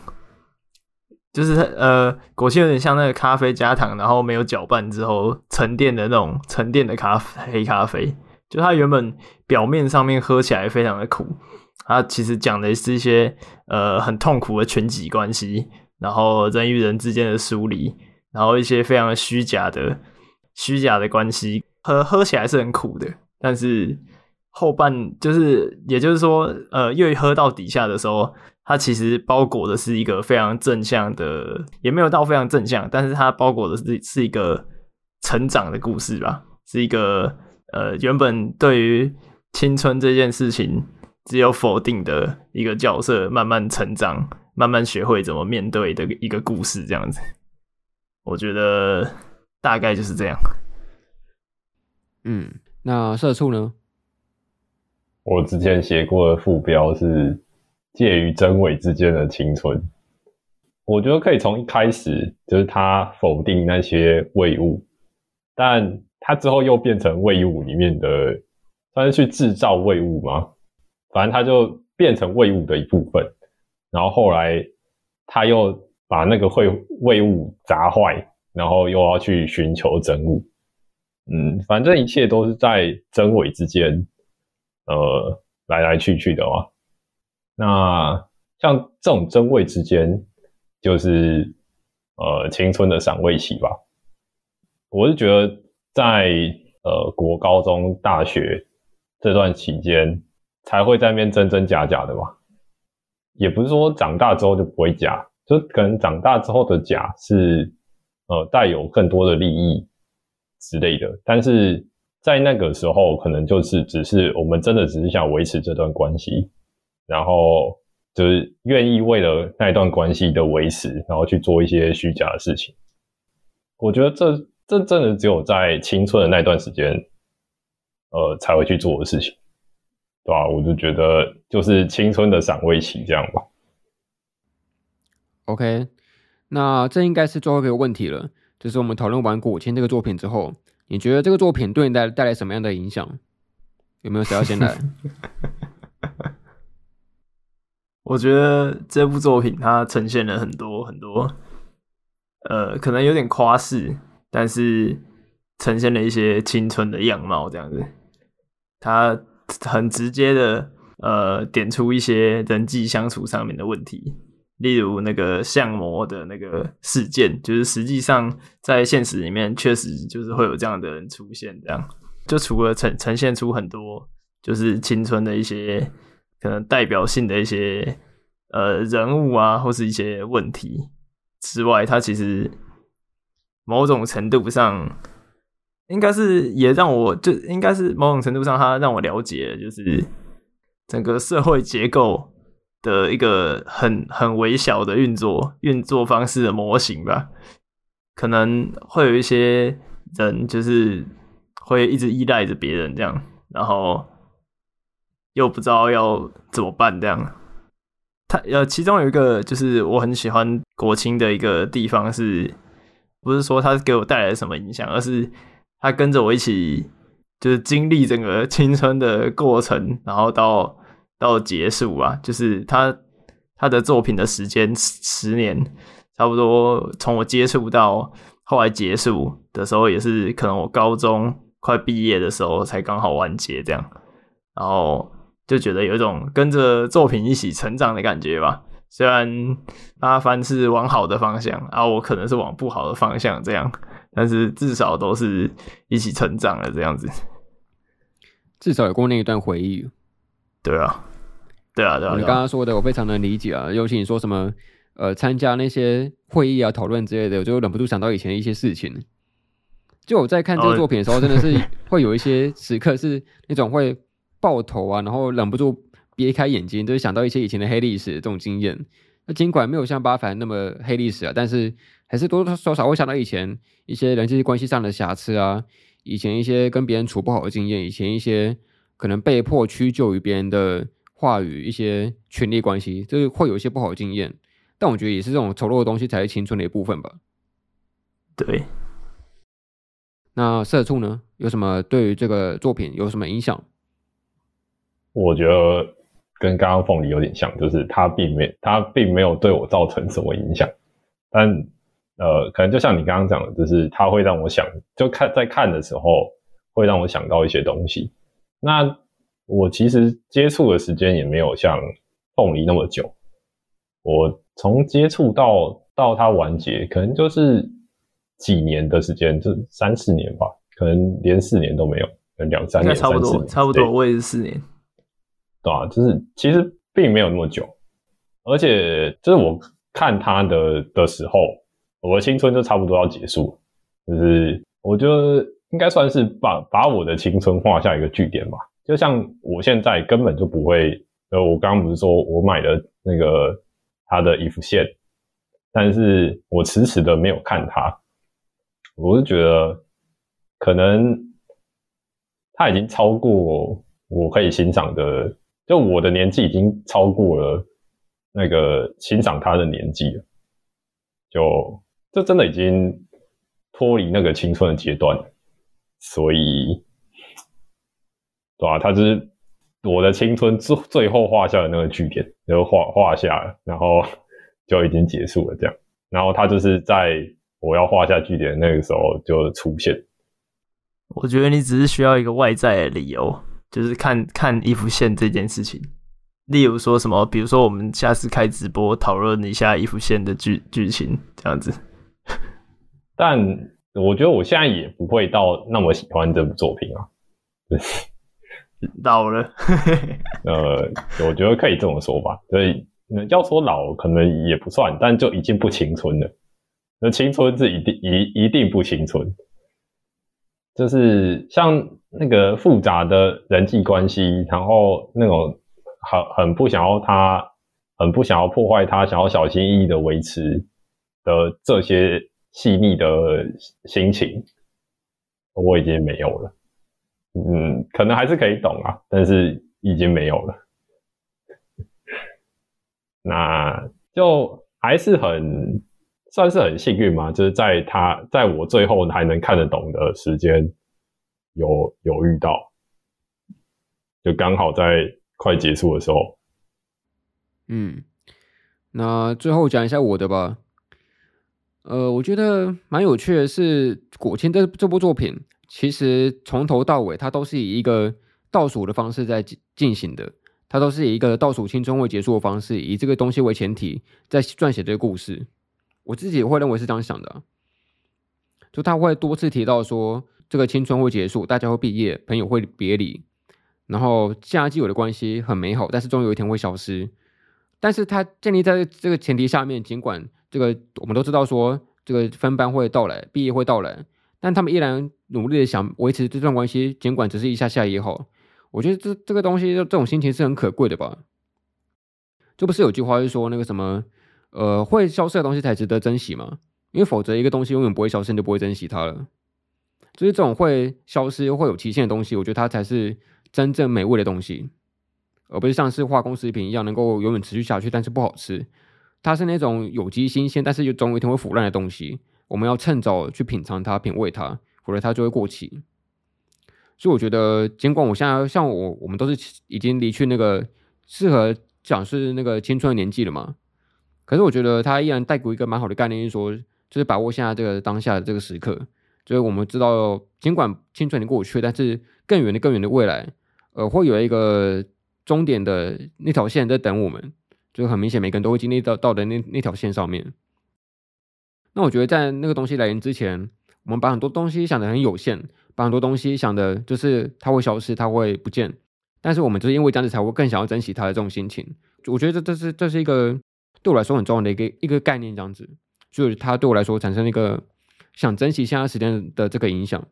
就是呃，果青有点像那个咖啡加糖，然后没有搅拌之后沉淀的那种沉淀的咖啡黑咖啡。就它原本表面上面喝起来非常的苦，它其实讲的是一些呃很痛苦的群体关系，然后人与人之间的疏离，然后一些非常虚假的虚假的关系，喝喝起来是很苦的，但是后半就是也就是说，呃，越喝到底下的时候。它其实包裹的是一个非常正向的，也没有到非常正向，但是它包裹的是是一个成长的故事吧，是一个呃原本对于青春这件事情只有否定的一个角色，慢慢成长，慢慢学会怎么面对的一个故事，这样子。我觉得大概就是这样。嗯，那社畜呢？我之前写过的副标是。介于真伪之间的青春，我觉得可以从一开始就是他否定那些伪物，但他之后又变成伪物里面的，算是去制造伪物吗？反正他就变成伪物的一部分，然后后来他又把那个会伪物砸坏，然后又要去寻求真物，嗯，反正一切都是在真伪之间，呃，来来去去的嘛。那像这种真伪之间，就是呃青春的赏味期吧。我是觉得在呃国高中、大学这段期间，才会在那边真真假假的吧。也不是说长大之后就不会假，就可能长大之后的假是呃带有更多的利益。之类的，但是在那个时候，可能就是只是我们真的只是想维持这段关系，然后就是愿意为了那一段关系的维持，然后去做一些虚假的事情。我觉得这这真的只有在青春的那段时间，呃，才会去做的事情，对吧？我就觉得就是青春的赏味期这样吧。OK，那这应该是最后一个问题了。就是我们讨论完《果青》这个作品之后，你觉得这个作品对你带带来什么样的影响？有没有谁要先来？我觉得这部作品它呈现了很多很多，呃，可能有点夸饰，但是呈现了一些青春的样貌，这样子。它很直接的，呃，点出一些人际相处上面的问题。例如那个相模的那个事件，就是实际上在现实里面确实就是会有这样的人出现，这样就除了呈呈现出很多就是青春的一些可能代表性的一些呃人物啊，或是一些问题之外，它其实某种程度上应该是也让我就应该是某种程度上，它让我了解就是整个社会结构。的一个很很微小的运作运作方式的模型吧，可能会有一些人就是会一直依赖着别人这样，然后又不知道要怎么办这样。他呃，其中有一个就是我很喜欢国青的一个地方是，不是说他给我带来什么影响，而是他跟着我一起就是经历整个青春的过程，然后到。到结束啊，就是他他的作品的时间十年，差不多从我接触到后来结束的时候，也是可能我高中快毕业的时候才刚好完结这样，然后就觉得有一种跟着作品一起成长的感觉吧。虽然阿凡是往好的方向，啊，我可能是往不好的方向这样，但是至少都是一起成长了这样子，至少有过那一段回忆。对啊，对啊，对啊！你刚刚说的，我非常能理解啊。尤其你说什么，呃，参加那些会议啊、讨论之类的，我就忍不住想到以前的一些事情。就我在看这个作品的时候，真的是会有一些时刻是那种会爆头啊，然后忍不住别开眼睛，就是想到一些以前的黑历史这种经验。那尽管没有像八凡那么黑历史啊，但是还是多多少少会想到以前一些人际关系上的瑕疵啊，以前一些跟别人处不好的经验，以前一些。可能被迫屈就于别人的话语，一些权力关系，就是会有一些不好的经验。但我觉得也是这种丑陋的东西才是青春的一部分吧。对。那社畜呢？有什么对于这个作品有什么影响？我觉得跟刚刚凤梨有点像，就是他并没他并没有对我造成什么影响。但呃，可能就像你刚刚讲的，就是他会让我想，就看在看的时候会让我想到一些东西。那我其实接触的时间也没有像凤梨那么久，我从接触到到它完结，可能就是几年的时间，就三四年吧，可能连四年都没有，可能两三年，差不多，差不多，我也是四年，对啊，就是其实并没有那么久，而且就是我看它的的时候，我的青春就差不多要结束，就是我觉得。应该算是把把我的青春画下一个句点吧。就像我现在根本就不会，呃，我刚刚不是说我买了那个他的衣服线，但是我迟迟的没有看他，我是觉得可能他已经超过我可以欣赏的，就我的年纪已经超过了那个欣赏他的年纪了，就这真的已经脱离那个青春的阶段。所以，对啊，他就是我的青春最最后画下的那个句点，就画画下了，然后 就已经结束了这样。然后他就是在我要画下句点那个时候就出现。我觉得你只是需要一个外在的理由，就是看看衣服线这件事情。例如说什么，比如说我们下次开直播讨论一下衣服线的剧剧情这样子。但我觉得我现在也不会到那么喜欢这部作品啊。老了，呃，我觉得可以这么说吧。所以要说老，可能也不算，但就已经不青春了。那青春是一定一一定不青春。就是像那个复杂的人际关系，然后那种很很不想要他，很不想要破坏他，想要小心翼翼的维持的这些细腻的心情，我已经没有了。嗯，可能还是可以懂啊，但是已经没有了。那就还是很。算是很幸运嘛，就是在他在我最后还能看得懂的时间，有有遇到，就刚好在快结束的时候。嗯，那最后讲一下我的吧。呃，我觉得蛮有趣的是，果青这这部作品，其实从头到尾，它都是以一个倒数的方式在进行的，它都是以一个倒数青春会结束的方式，以这个东西为前提，在撰写这个故事。我自己会认为是这样想的，就他会多次提到说，这个青春会结束，大家会毕业，朋友会别离，然后现在既有的关系很美好，但是终有一天会消失。但是他建立在这个前提下面，尽管这个我们都知道说，这个分班会到来，毕业会到来，但他们依然努力的想维持这段关系，尽管只是一下下也好。我觉得这这个东西，这种心情是很可贵的吧？这不是有句话是说那个什么？呃，会消失的东西才值得珍惜嘛？因为否则一个东西永远不会消失，你就不会珍惜它了。就是这种会消失、会有期限的东西，我觉得它才是真正美味的东西，而不是像是化工食品一样能够永远持续下去，但是不好吃。它是那种有机新鲜，但是又总有一天会腐烂的东西。我们要趁早去品尝它、品味它，否则它就会过期。所以我觉得，尽管我现在像我，我们都是已经离去那个适合讲是那个青春的年纪了嘛。可是我觉得它依然带给一个蛮好的概念，就是说，就是把握现在这个当下的这个时刻。就是我们知道，尽管青春已经过去，但是更远的、更远的未来，呃，会有一个终点的那条线在等我们。就很明显，每个人都会经历到到的那那条线上面。那我觉得，在那个东西来临之前，我们把很多东西想得很有限，把很多东西想的就是它会消失，它会不见。但是我们就是因为这样子，才会更想要珍惜它的这种心情。我觉得这这是这是一个。对我来说很重要的一个一个概念，这样子，就是它对我来说产生一个想珍惜现在时间的这个影响，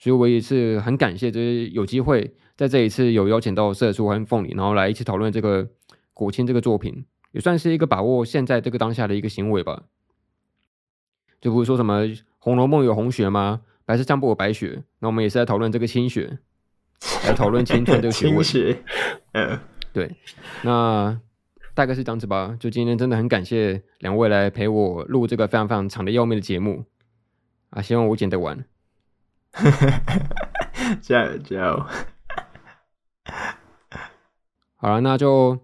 所以我也是很感谢，就是有机会在这一次有邀请到社畜和凤梨，然后来一起讨论这个果青这个作品，也算是一个把握现在这个当下的一个行为吧。就不是说什么《红楼梦》有红学吗？白色相簿有白雪，那我们也是在讨论这个青学，来讨论青春这个学问。嗯，对，那。大概是这样子吧，就今天真的很感谢两位来陪我录这个非常非常长的要命的节目啊！希望我剪得完，加油加油！好了，那就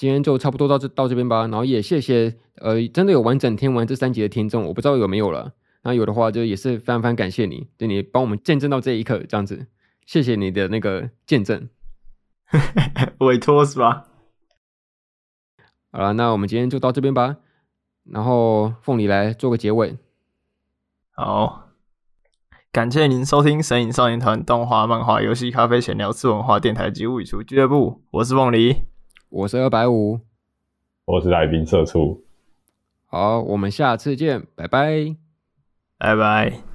今天就差不多到这到这边吧。然后也谢谢呃，真的有完整听完这三集的听众，我不知道有没有了。那有的话就也是非常非常感谢你，对你帮我们见证到这一刻，这样子，谢谢你的那个见证，委托是吧？好了，那我们今天就到这边吧。然后凤梨来做个结尾。好，感谢您收听神影少年团动画、漫画、游戏、咖啡闲聊、次文化电台及物语厨俱乐部。我是凤梨，我是二百五，我是来宾社畜。好，我们下次见，拜拜，拜拜。